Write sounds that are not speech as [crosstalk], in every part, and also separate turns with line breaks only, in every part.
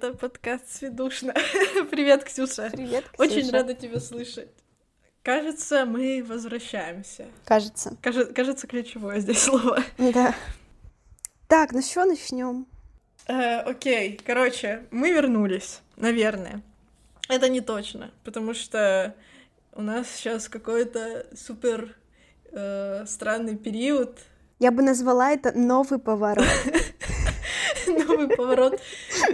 Это подкаст «Сведушно». [laughs] Привет, Ксюша.
Привет,
Ксюша. Очень рада тебя слышать. Кажется, мы возвращаемся.
Кажется.
Каже- кажется, ключевое здесь слово.
Да. Так, ну что начнем?
Э, окей, короче, мы вернулись, наверное. Это не точно, потому что у нас сейчас какой-то супер э, странный период.
Я бы назвала это новый поворот. [laughs]
Новый поворот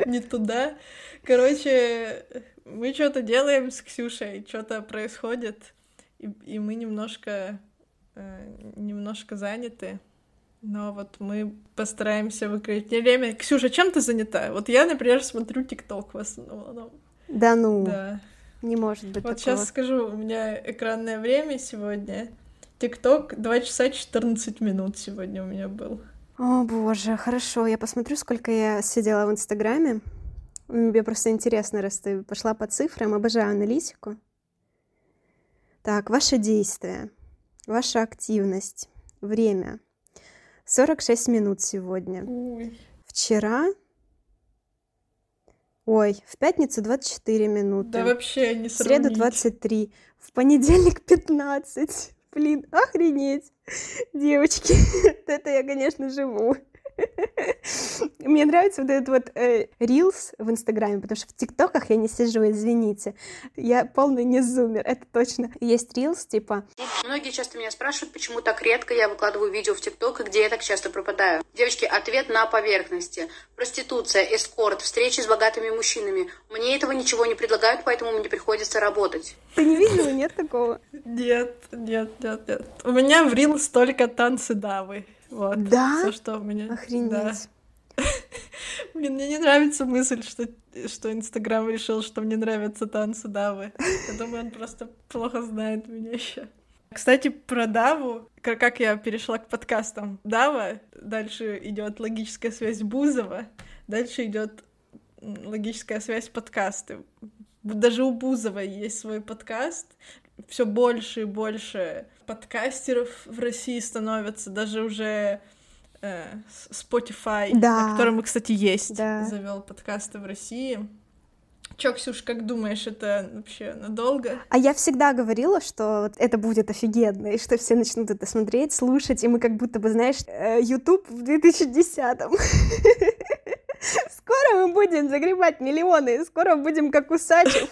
не туда. Короче, мы что-то делаем с Ксюшей, что-то происходит, и, и мы немножко, э, немножко заняты. Но вот мы постараемся выкроить время. Ксюша, чем ты занята? Вот я, например, смотрю ТикТок в основном.
Да ну.
Да.
Не может быть
Вот
такого.
сейчас скажу, у меня экранное время сегодня. ТикТок 2 часа 14 минут сегодня у меня был.
О боже, хорошо, я посмотрю, сколько я сидела в Инстаграме. Мне просто интересно, раз ты пошла по цифрам, обожаю аналитику. Так, ваше действие, ваша активность, время. 46 минут сегодня.
Ой.
Вчера... Ой, в пятницу 24 минуты.
Да вообще не
В среду
сравнить.
23, в понедельник 15. Блин, охренеть. Девочки, [laughs] это я, конечно, живу. Мне нравится вот этот вот э, рилс в Инстаграме, потому что в ТикТоках я не сижу, извините. Я полный не зумер, это точно. Есть рилс, типа...
Многие часто меня спрашивают, почему так редко я выкладываю видео в ТикТок и где я так часто пропадаю. Девочки, ответ на поверхности. Проституция, эскорт, встречи с богатыми мужчинами. Мне этого ничего не предлагают, поэтому мне приходится работать.
Ты не видела? Нет такого?
Нет, нет, нет, нет. У меня в Рилс только танцы давы. Вот.
Да?
Всё, что у меня.
Охренеть.
Да. [laughs] Блин, мне не нравится мысль, что, что Инстаграм решил, что мне нравятся танцы Давы. Я думаю, он просто плохо знает меня еще. Кстати, про Даву, как я перешла к подкастам. Дава, дальше идет логическая связь Бузова, дальше идет логическая связь подкасты. Даже у Бузова есть свой подкаст. Все больше и больше подкастеров в России становятся, даже уже э, Spotify,
Да.
на котором, кстати, есть,
Да.
завел подкасты в России. Чё, Ксюш, как думаешь, это вообще надолго?
А я всегда говорила, что это будет офигенно, и что все начнут это смотреть, слушать, и мы как будто бы, знаешь, э, YouTube в 2010-м. [laughs] Скоро мы будем загребать миллионы, скоро будем как Усачев.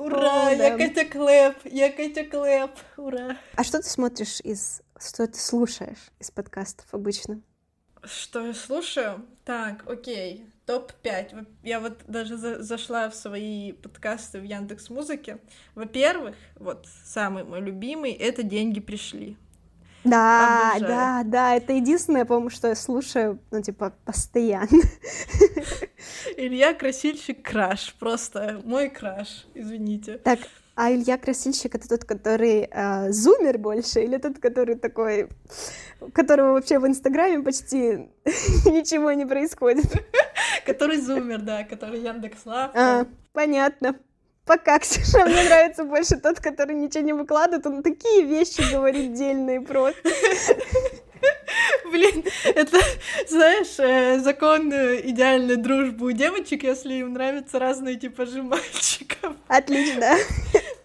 Ура,
О,
я
да.
Катя Клэп, я Катя Клэп, ура.
А что ты смотришь из... Что ты слушаешь из подкастов обычно?
Что я слушаю? Так, окей, топ-5. Я вот даже за- зашла в свои подкасты в Яндекс Музыке. Во-первых, вот самый мой любимый — это «Деньги пришли».
Да,
Обожаю.
да, да, это единственное, по-моему, что я слушаю, ну, типа, постоянно. [laughs]
Илья Красильщик краш, просто мой краш, извините.
Так, а Илья Красильщик это тот, который э, зумер больше, или тот, который такой, у которого вообще в Инстаграме почти [laughs] ничего не происходит? [laughs]
Который зумер, да, который Яндекс Лав.
А, понятно. Пока, [laughs] Ксюша, мне нравится больше тот, который ничего не выкладывает, он такие вещи говорит дельные просто. [laughs]
Блин, это, знаешь, э, закон э, идеальной дружбы у девочек, если им нравятся разные типажи мальчиков.
Отлично.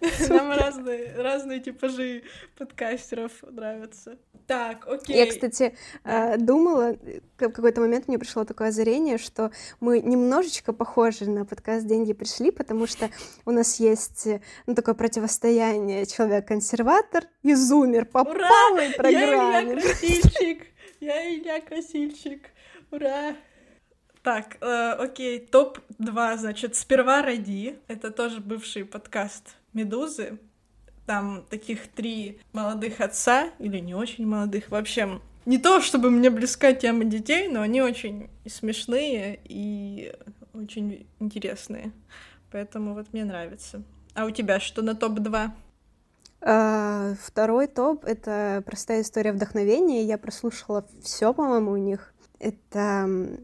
[laughs]
Нам разные, разные типажи подкастеров нравятся. Так, окей.
Я, кстати, э, думала, в какой-то момент мне пришло такое озарение, что мы немножечко похожи на подкаст «Деньги пришли», потому что у нас есть э, ну, такое противостояние человек-консерватор и зумер по
Ура!
полной
Я Илья
программе.
Красильщик! Я Илья Красильщик! Ура! Так, э, окей, топ-2, значит, «Сперва роди». Это тоже бывший подкаст «Медузы». Там таких три молодых отца, или не очень молодых, в общем, не то, чтобы мне близка тема детей, но они очень смешные и очень интересные. Поэтому вот мне нравится. А у тебя что на топ-2?
А, Второй топ — это «Простая история вдохновения». Я прослушала все, по-моему, у них. Это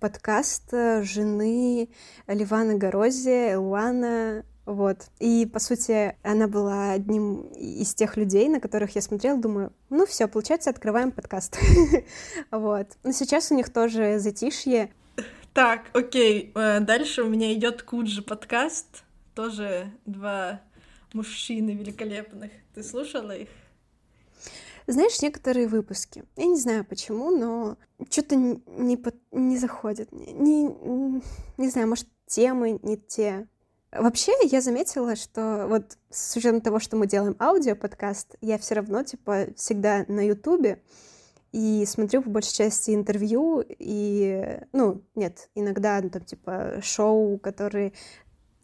подкаст э, жены Ливана Горозия, Элуана Вот. И, по сути, она была одним из тех людей, на которых я смотрела, думаю, ну все, получается, открываем подкаст. [laughs] Вот. Но сейчас у них тоже затишье.
Так, окей. Э, дальше у меня идет Куджи подкаст. Тоже два мужчины великолепных. Ты слушала их?
Знаешь, некоторые выпуски, я не знаю почему, но что-то не, под... не заходит. Не, не знаю, может, темы не те. Вообще, я заметила, что вот с учетом того, что мы делаем аудиоподкаст, я все равно, типа, всегда на Ютубе и смотрю по большей части интервью и, ну, нет, иногда там, типа, шоу, которые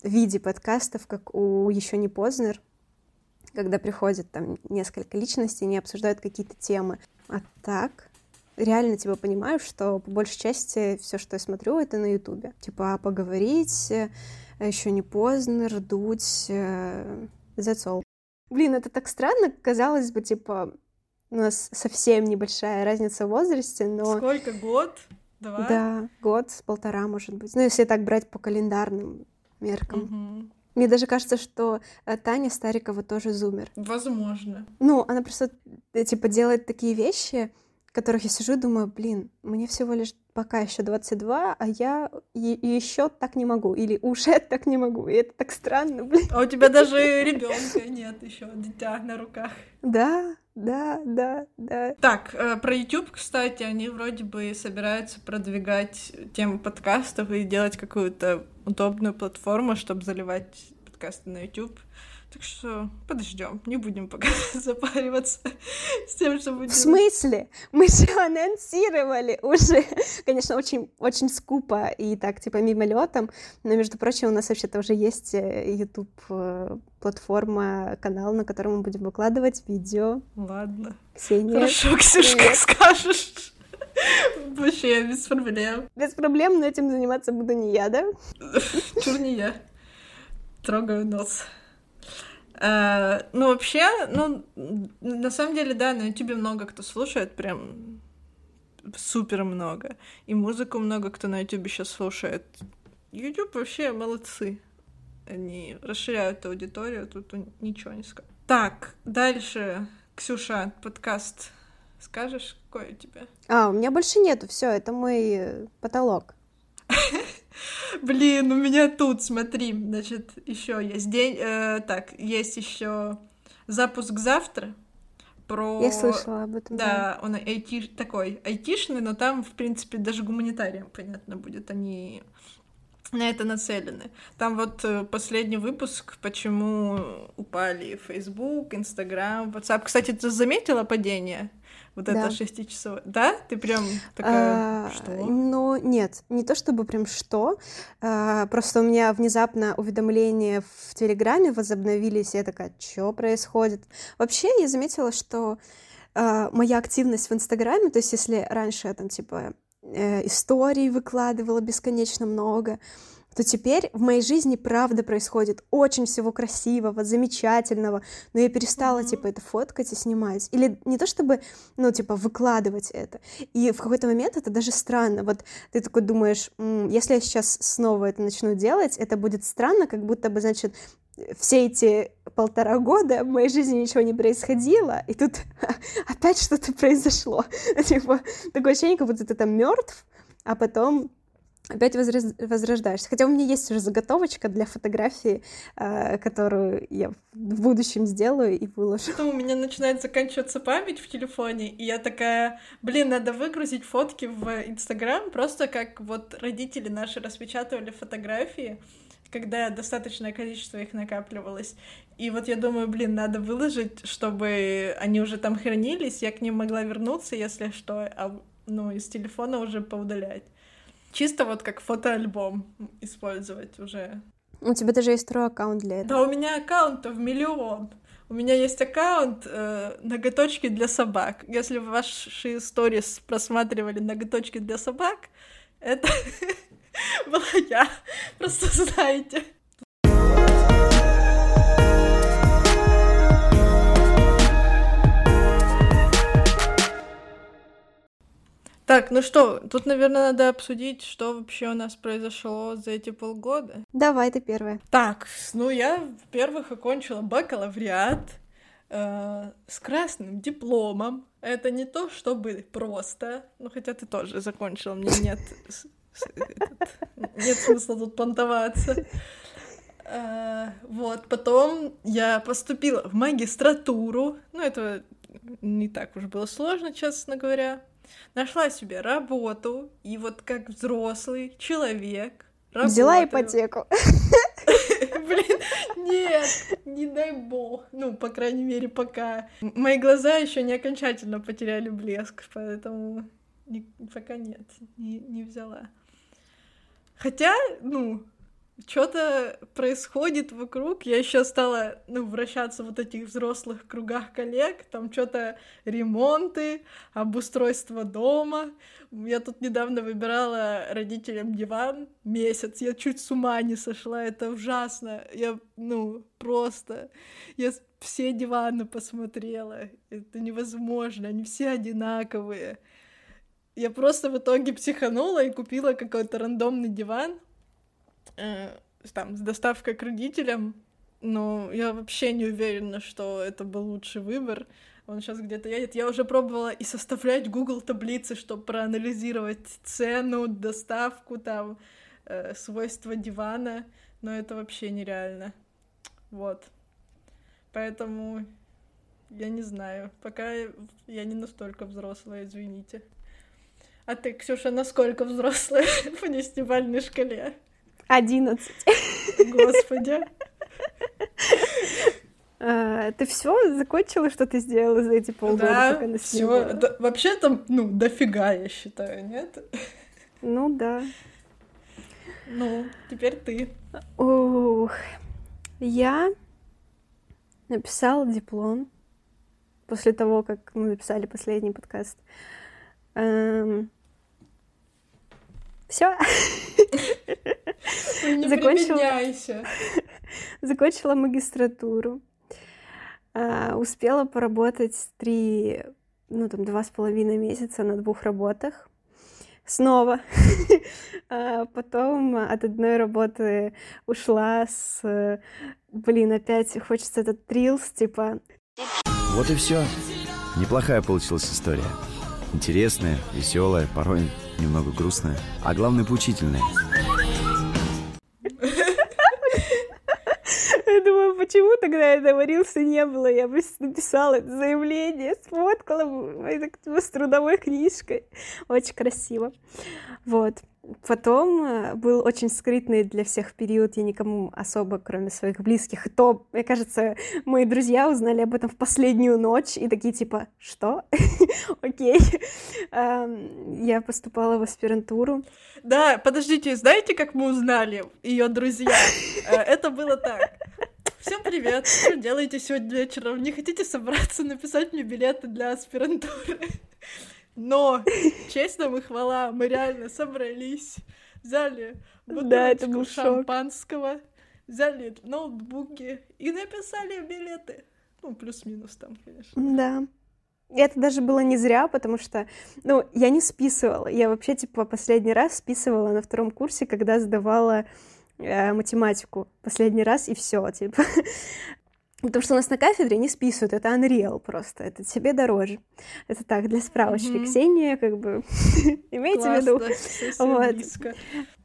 в виде подкастов, как у «Еще не Познер», когда приходят там несколько личностей, они обсуждают какие-то темы. А так, реально типа понимаю, что по большей части все, что я смотрю, это на Ютубе. Типа поговорить, э, еще не поздно, рдуть, э, that's all. Блин, это так странно, казалось бы, типа, у нас совсем небольшая разница в возрасте, но...
Сколько, год? Два?
Да, год, полтора, может быть. Ну, если так брать по календарным меркам. Угу. Мне даже кажется, что э, Таня Старикова тоже зумер.
Еще
Ну, она просто, э, типа, делает такие вещи, которых я сижу и думаю, блин, мне всего лишь пока еще 22, а я еще так не могу, или уже так не могу, и это так странно, [laughs] блин.
А у тебя даже ребенка нет еще, дитя на руках.
Да, да, да, да.
Так, э, про YouTube, кстати, они вроде бы собираются продвигать тему подкастов и делать какую-то удобную платформу, чтобы заливать подкасты на YouTube. Так что подождем, не будем пока [laughs] запариваться [laughs] с тем, что будем.
В смысле? Мы же анонсировали уже. [laughs] Конечно, очень, очень скупо и так, типа, мимолетом. Но, между прочим, у нас вообще-то уже есть э, YouTube э, платформа, канал, на котором мы будем выкладывать видео.
Ладно.
Ксения.
Хорошо, Ксюш, как скажешь. Вообще, без проблем.
Без проблем, но этим заниматься буду не я, да?
Чур не я. Трогаю нос. Uh, ну, вообще, ну, на самом деле, да, на Ютубе много кто слушает, прям супер много. И музыку много кто на Ютубе сейчас слушает. Ютуб вообще молодцы. Они расширяют аудиторию, тут ничего не скажу. Так, дальше, Ксюша, подкаст. Скажешь, какой у тебя?
А, у меня больше нету, все, это мой потолок. [laughs]
Блин, у меня тут, смотри, значит, еще есть день, э, так, есть еще запуск завтра про...
Я слышала об этом.
Да, да. он IT, такой айтишный, но там, в принципе, даже гуманитариям, понятно будет, они на это нацелены. Там вот э, последний выпуск, почему упали Facebook, Instagram, WhatsApp. Кстати, ты заметила падение? Вот да. это шестичасовое. Да? Ты прям такая, а, что?
Ну, нет, не то чтобы прям что. А, просто у меня внезапно уведомления в Телеграме возобновились, и я такая, что происходит? Вообще, я заметила, что а, моя активность в Инстаграме, то есть если раньше я там, типа, э, историй выкладывала бесконечно много, то теперь в моей жизни правда происходит очень всего красивого, замечательного, но я перестала, mm-hmm. типа, это фоткать и снимать. Или не то чтобы, ну, типа, выкладывать это. И в какой-то момент это даже странно. Вот ты такой думаешь, если я сейчас снова это начну делать, это будет странно, как будто бы, значит, все эти полтора года в моей жизни ничего не происходило, и тут [laughs] опять что-то произошло. [laughs] Типа, такое ощущение, как будто ты там мертв, а потом опять возрождаешься. Хотя у меня есть уже заготовочка для фотографии, э, которую я в будущем сделаю и выложу.
Потом у меня начинает заканчиваться память в телефоне, и я такая, блин, надо выгрузить фотки в Инстаграм, просто как вот родители наши распечатывали фотографии, когда достаточное количество их накапливалось. И вот я думаю, блин, надо выложить, чтобы они уже там хранились, я к ним могла вернуться, если что, а ну, из телефона уже поудалять. Чисто вот как фотоальбом использовать уже.
У тебя даже есть второй аккаунт для этого.
Да, у меня аккаунтов миллион. У меня есть аккаунт э, ноготочки для собак. Если ваши истории просматривали ноготочки для собак, это [laughs] была я. Просто знаете. Так, ну что, тут, наверное, надо обсудить, что вообще у нас произошло за эти полгода.
Давай, ты первая.
Так, ну я, во-первых, окончила бакалавриат э, с красным дипломом. Это не то, чтобы просто, ну хотя ты тоже закончила, мне нет, нет смысла тут понтоваться. Э, вот, потом я поступила в магистратуру, ну это не так уж было сложно, честно говоря. Нашла себе работу, и вот как взрослый человек
работаю. Взяла ипотеку. [laughs]
Блин, нет, не дай бог. Ну, по крайней мере, пока. Мои глаза еще не окончательно потеряли блеск, поэтому не, пока нет, не, не взяла. Хотя, ну, что-то происходит вокруг. Я еще стала, ну, вращаться в вот этих взрослых кругах коллег. Там что-то ремонты, обустройство дома. Я тут недавно выбирала родителям диван месяц. Я чуть с ума не сошла. Это ужасно. Я, ну, просто... Я все диваны посмотрела. Это невозможно. Они все одинаковые. Я просто в итоге психанула и купила какой-то рандомный диван э, там, с доставкой к родителям, но я вообще не уверена, что это был лучший выбор. Он сейчас где-то едет. Я уже пробовала и составлять Google таблицы, чтобы проанализировать цену, доставку, там, э, свойства дивана, но это вообще нереально. Вот. Поэтому я не знаю. Пока я не настолько взрослая, извините. А ты, Ксюша, насколько взрослая [laughs] по десятибальной шкале?
Одиннадцать.
Господи. [laughs]
А, ты все закончила, что ты сделала за эти полгода,
да, пока нас все. Да, вообще там, ну, дофига, я считаю, нет?
Ну да.
Ну, теперь ты.
Ух. Я написала диплом после того, как мы написали последний подкаст. Эм... Все. [laughs]
Не закончила... [laughs]
закончила магистратуру. А, успела поработать три, ну там два с половиной месяца на двух работах. Снова. [laughs] а потом от одной работы ушла с... Блин, опять хочется этот трилс, типа...
Вот и все. Неплохая получилась история. Интересная, веселая, порой немного грустная, а главное поучительная.
Почему тогда этого рилса не было? Я бы написала заявление, сфоткала бы с трудовой книжкой. Очень красиво. Вот. Потом э, был очень скрытный для всех период, я никому особо, кроме своих близких. И то, мне кажется, мои друзья узнали об этом в последнюю ночь и такие типа, что? [laughs] Окей. Я поступала в аспирантуру.
Да, подождите, знаете, как мы узнали ее друзья? Э, это было так. Всем привет! Что делаете сегодня вечером? Не хотите собраться, написать мне билеты для аспирантуры? Но, честно и хвала, мы реально собрались, взяли бутылочку шампанского, взяли ноутбуки и написали билеты. Ну, плюс-минус там, конечно.
Да. И это даже было не зря, потому что, ну, я не списывала. Я вообще, типа, последний раз списывала на втором курсе, когда сдавала э, математику последний раз, и все, типа. [laughs] Потому что у нас на кафедре не списывают, это Unreal просто, это тебе дороже. Это так, для справочки. Mm-hmm. Ксения, как бы, [laughs] имейте в виду. [laughs] Вот.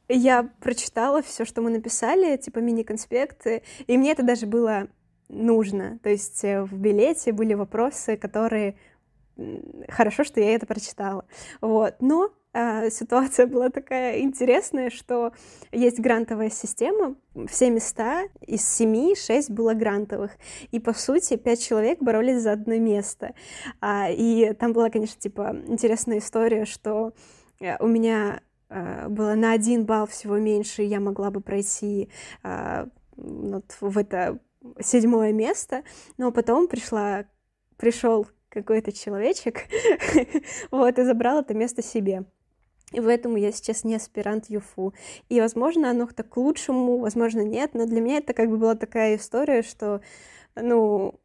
Я прочитала все, что мы написали, типа мини-конспекты, и мне это даже было нужно. То есть э, в билете были вопросы, которые хорошо, что я это прочитала. Вот. Но ситуация была такая интересная, что есть грантовая система, все места из семи, шесть было грантовых, и, по сути, пять человек боролись за одно место. А, и там была, конечно, типа, интересная история, что э, у меня а, было на один балл всего меньше, я могла бы пройти вот в это седьмое место, но потом пришла, пришел какой-то человечек, [laughs] вот, и забрал это место себе. И поэтому я сейчас не аспирант ЮФУ. И, возможно, оно так к лучшему, возможно, нет, но для меня это как бы была такая история, что, ну,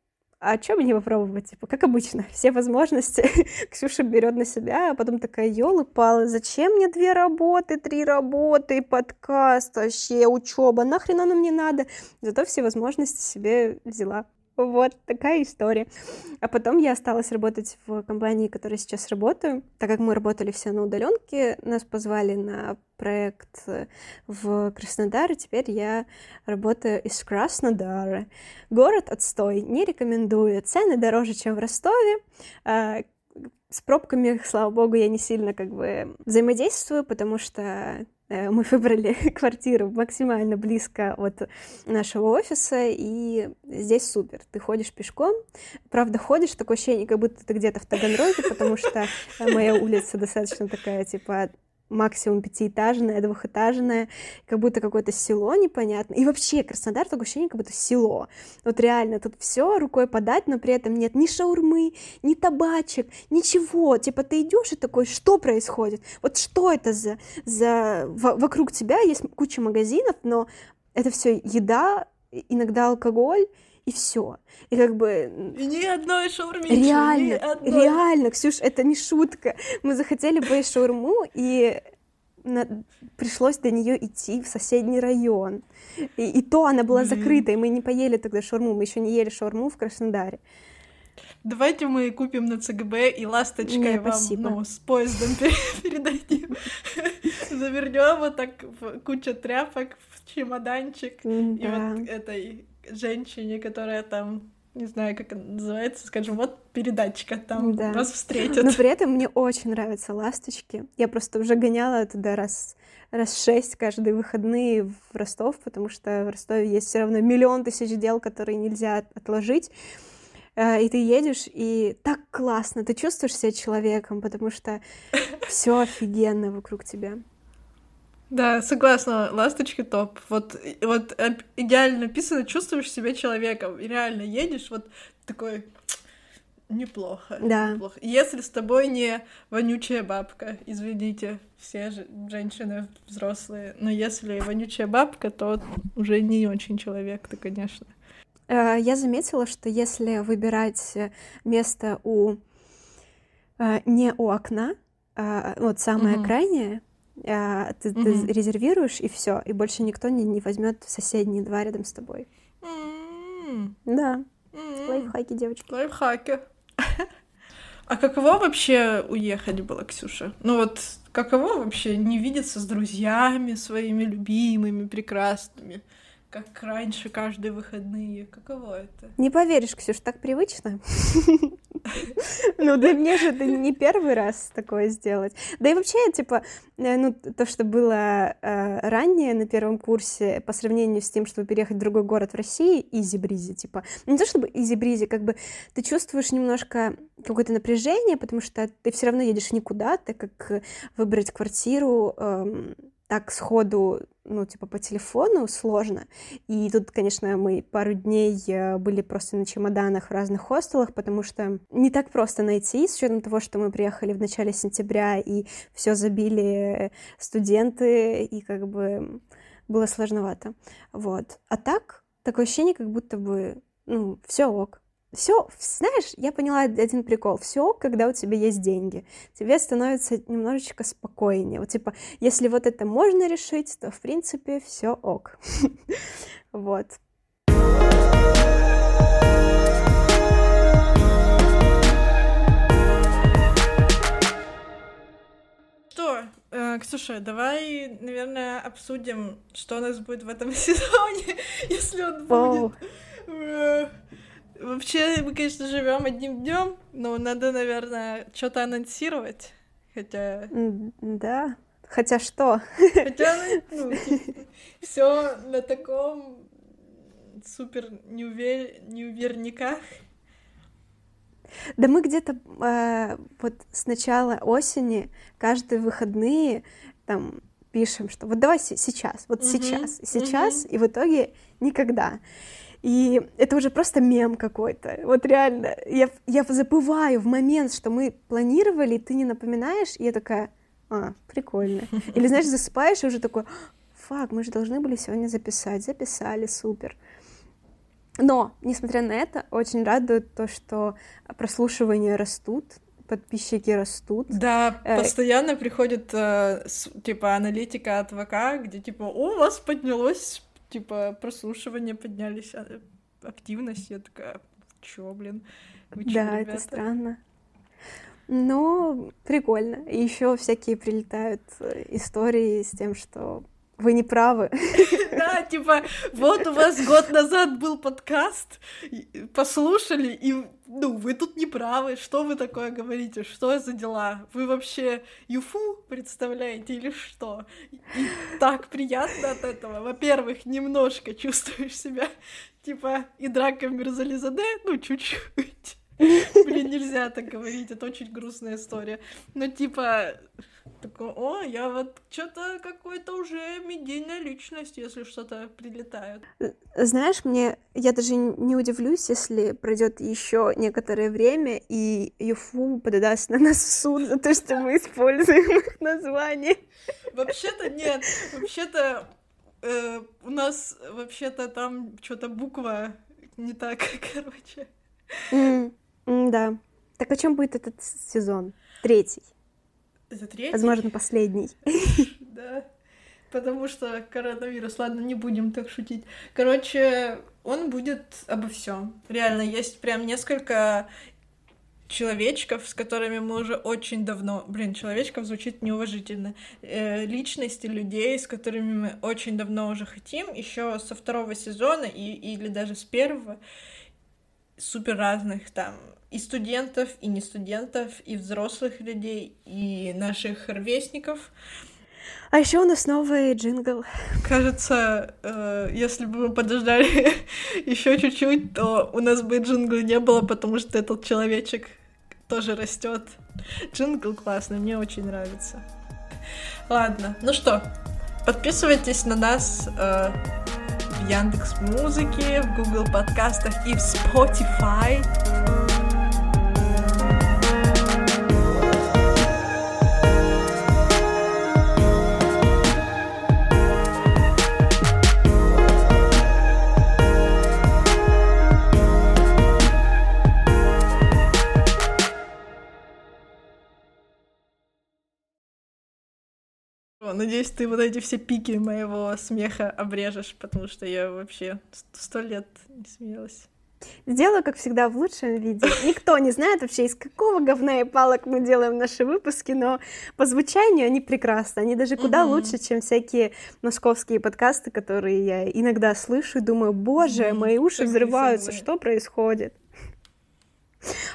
а что мне попробовать? Типа, как обычно, [laughs] все возможности [laughs] Ксюша берет на себя, а потом такая, елы палы зачем мне две работы, три работы, подкаст, вообще учеба, нахрен оно мне надо? Зато все возможности себе взяла. Вот такая история. А потом я осталась работать в компании, в которой сейчас работаю. Так как мы работали все на удаленке, нас позвали на проект в Краснодар, и теперь я работаю из Краснодара. Город отстой, не рекомендую. Цены дороже, чем в Ростове. А, с пробками, слава богу, я не сильно как бы взаимодействую, потому что Э, мы выбрали [laughs] квартиру максимально близко от нашего офиса, и здесь супер. Ты ходишь пешком, правда, ходишь, такое ощущение, как будто ты где-то в Таганроге, потому что моя улица достаточно такая, типа, максимум пятиэтажная, двухэтажная, как будто какое-то село непонятно. И вообще Краснодар такое ощущение, как будто село. Вот реально, тут все рукой подать, но при этом нет ни шаурмы, ни табачек, ничего. Типа ты идешь и такой, что происходит? Вот что это за... за... Вокруг тебя есть куча магазинов, но это все еда, иногда алкоголь, и все. И как бы...
И ни одной шаурмы.
Реально, одной. реально, Ксюш, это не шутка. Мы захотели бы шаурму, и на... пришлось до нее идти в соседний район. И, и то она была закрыта, и мы не поели тогда шаурму, мы еще не ели шаурму в Краснодаре.
Давайте мы купим на ЦГБ и ласточкой
не,
вам
спасибо.
ну, с поездом [laughs] передадим. Завернем вот так в кучу тряпок, в чемоданчик. И вот этой женщине, которая там не знаю, как это называется, скажем, вот передатчика там да. вас встретят.
Но при этом мне очень нравятся ласточки. Я просто уже гоняла туда раз, раз шесть каждые выходные в Ростов, потому что в Ростове есть все равно миллион тысяч дел, которые нельзя отложить. Э, и ты едешь, и так классно, ты чувствуешь себя человеком, потому что [laughs] все офигенно вокруг тебя.
Да, согласна, ласточки топ. Вот, вот идеально написано, чувствуешь себя человеком. И реально едешь, вот такой неплохо.
Да.
Неплохо. Если с тобой не вонючая бабка, извините, все же женщины взрослые, но если вонючая бабка, то уже не очень человек, то, конечно.
Э, я заметила, что если выбирать место у э, не у окна, а вот самое угу. крайнее, а, ты, mm-hmm. ты резервируешь и все, и больше никто не, не возьмет в соседние два рядом с тобой. Mm-hmm. Да. Mm-hmm. Лайфхаки, девочки.
Лайфхаки. [laughs] А каково вообще уехать было, Ксюша? Ну вот, каково вообще не видеться с друзьями своими любимыми, прекрасными? как раньше каждые выходные. Каково это?
Не поверишь, Ксюш, так привычно. [laughs] Ну, для меня же это не первый раз такое сделать. Да и вообще, типа, э, ну, то, что было э, ранее на первом курсе, по сравнению с тем, чтобы переехать в другой город в России, easy-breezy, типа, не то чтобы easy-breezy, как бы ты чувствуешь немножко какое-то напряжение, потому что ты все равно едешь никуда, так как выбрать квартиру эм, так сходу, ну, типа, по телефону сложно. И тут, конечно, мы пару дней э, были просто на чемоданах в разных хостелах, потому что не так просто найти, с учетом того, что мы приехали в начале сентября, и все забили студенты, и как бы было сложновато. Вот. А так, такое ощущение, как будто бы, ну, все ок все, знаешь, я поняла один прикол. Все, когда у тебя есть деньги, тебе становится немножечко спокойнее. Вот типа, если вот это можно решить, то в принципе все ок. [laughs] Вот.
Что, э, Ксюша, давай, наверное, обсудим, что у нас будет в этом [laughs] сезоне, если он будет. Вообще, мы, конечно, живем одним днем, но надо, наверное, что-то анонсировать. Хотя.
Да. Хотя что?
Хотя, ну, типа, все на таком супер неувер... неуверниках.
Да мы где-то э, вот с начала осени каждые выходные там пишем, что вот давай сейчас, вот uh-huh, сейчас, сейчас, uh-huh. и в итоге никогда. И это уже просто мем какой-то. Вот реально, я, я забываю в момент, что мы планировали, ты не напоминаешь, и я такая, а, прикольно. [laughs] Или, знаешь, засыпаешь, и уже такой, фак, мы же должны были сегодня записать. Записали, супер. Но, несмотря на это, очень радует то, что прослушивания растут, подписчики растут.
Да, э... постоянно приходит, э, с, типа, аналитика от ВК, где, типа, у вас поднялось, типа, прослушивание поднялись, а, активность. Я такая, чё, блин?
Вы чё, да, ребята? это странно. Но прикольно. И еще всякие прилетают э, истории с тем, что вы не правы. [laughs]
Да, типа, вот у вас год назад был подкаст, послушали, и, ну, вы тут не правы, что вы такое говорите, что за дела? Вы вообще юфу представляете или что? И так приятно от этого. Во-первых, немножко чувствуешь себя, типа, и драка Мирзализаде, ну, чуть-чуть. [laughs] Блин, нельзя так говорить, это очень грустная история. Но типа, такой, о, я вот что-то какой-то уже медийная личность, если что-то прилетает.
Знаешь, мне я даже не удивлюсь, если пройдет еще некоторое время, и Юфу подаст на нас в суд за то, что мы используем их название.
Вообще-то нет, вообще-то э, у нас вообще-то там что-то буква не так, [laughs] короче.
Mm. Да. Так о чем будет этот сезон? Третий.
Это третий?
Возможно, последний. [laughs]
Да. Потому что коронавирус, ладно, не будем так шутить. Короче, он будет обо всем. Реально, есть прям несколько человечков, с которыми мы уже очень давно... Блин, человечков звучит неуважительно. Э, личности людей, с которыми мы очень давно уже хотим, еще со второго сезона и, или даже с первого супер разных там и студентов, и не студентов, и взрослых людей, и наших ровесников.
А еще у нас новый джингл.
Кажется, э, если бы мы подождали [laughs] еще чуть-чуть, то у нас бы джингла не было, потому что этот человечек тоже растет. Джингл классный, мне очень нравится. Ладно, ну что, подписывайтесь на нас э, в Яндекс Музыке, в Google подкастах и в Spotify. Надеюсь, ты вот эти все пики моего смеха обрежешь, потому что я вообще сто лет не смеялась.
Сделаю, как всегда, в лучшем виде. Никто не знает вообще, из какого говна и палок мы делаем наши выпуски, но по звучанию они прекрасны. Они даже куда mm-hmm. лучше, чем всякие московские подкасты, которые я иногда слышу и думаю, боже, mm-hmm. мои уши взрываются, что происходит?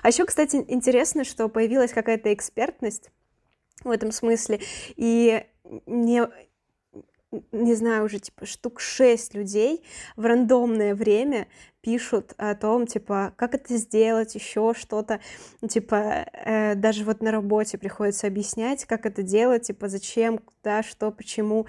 А еще, кстати, интересно, что появилась какая-то экспертность в этом смысле. И мне, не знаю, уже типа штук шесть людей в рандомное время пишут о том, типа, как это сделать, еще что-то, типа, э, даже вот на работе приходится объяснять, как это делать, типа, зачем, куда, что, почему.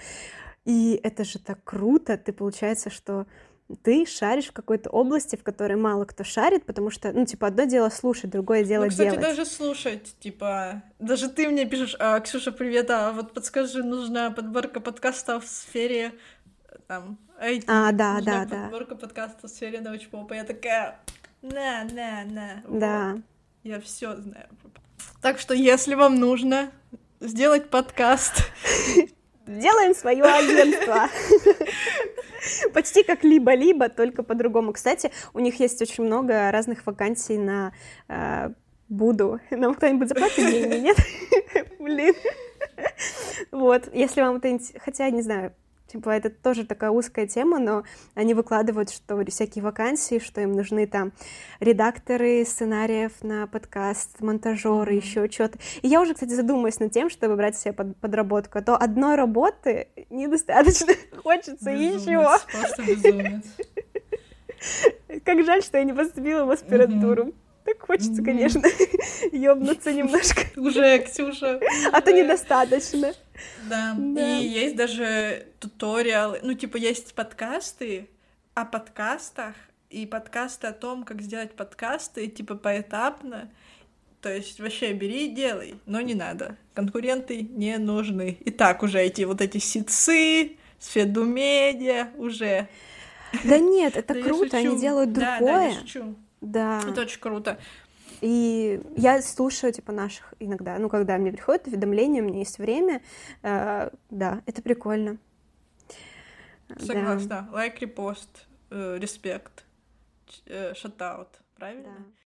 И это же так круто, ты получается, что ты шаришь в какой-то области, в которой мало кто шарит, потому что, ну, типа, одно дело слушать, другое дело ну,
кстати,
делать.
даже слушать, типа, даже ты мне пишешь, а, Ксюша, привет, а вот подскажи, нужна подборка подкастов в сфере, там, IT.
А, да, нужна да,
подборка да. подкастов в сфере научпопа. Я такая, на, на, на.
Да. Вот.
Я все знаю. Так что, если вам нужно сделать подкаст... [laughs]
Делаем свое агентство. [laughs] Почти как либо-либо, только по-другому. Кстати, у них есть очень много разных вакансий на э, Буду. Нам кто-нибудь заплатит деньги, нет? [laughs] Блин. Вот, если вам это... Хотя, не знаю, Типа, это тоже такая узкая тема, но они выкладывают, что всякие вакансии, что им нужны там редакторы сценариев на подкаст, монтажеры, mm-hmm. еще что-то. И я уже, кстати, задумалась над тем, чтобы брать себе под, подработку, а то одной работы недостаточно, [laughs] хочется безумец, еще.
Просто безумец. [laughs]
Как жаль, что я не поступила в аспирантуру. Mm-hmm. Так хочется, конечно, [laughs] ёбнуться [laughs] немножко.
Уже, Ксюша.
А то недостаточно.
Да. И есть даже туториалы. Ну, типа, есть подкасты о подкастах и подкасты о том, как сделать подкасты, типа, поэтапно. То есть вообще бери и делай, но не надо. Конкуренты не нужны. И так уже эти вот эти сицы, Сфеду медиа уже
Да нет, это [laughs]
Да
круто, они делают
Да,
другое.
Да, я шучу.
Да.
Это очень круто.
И я слушаю, типа, наших иногда, ну, когда мне приходят уведомления, у меня есть время, э, да, это прикольно. Да.
Согласна. Лайк, репост, э, респект, э, шатаут. Правильно?
Да.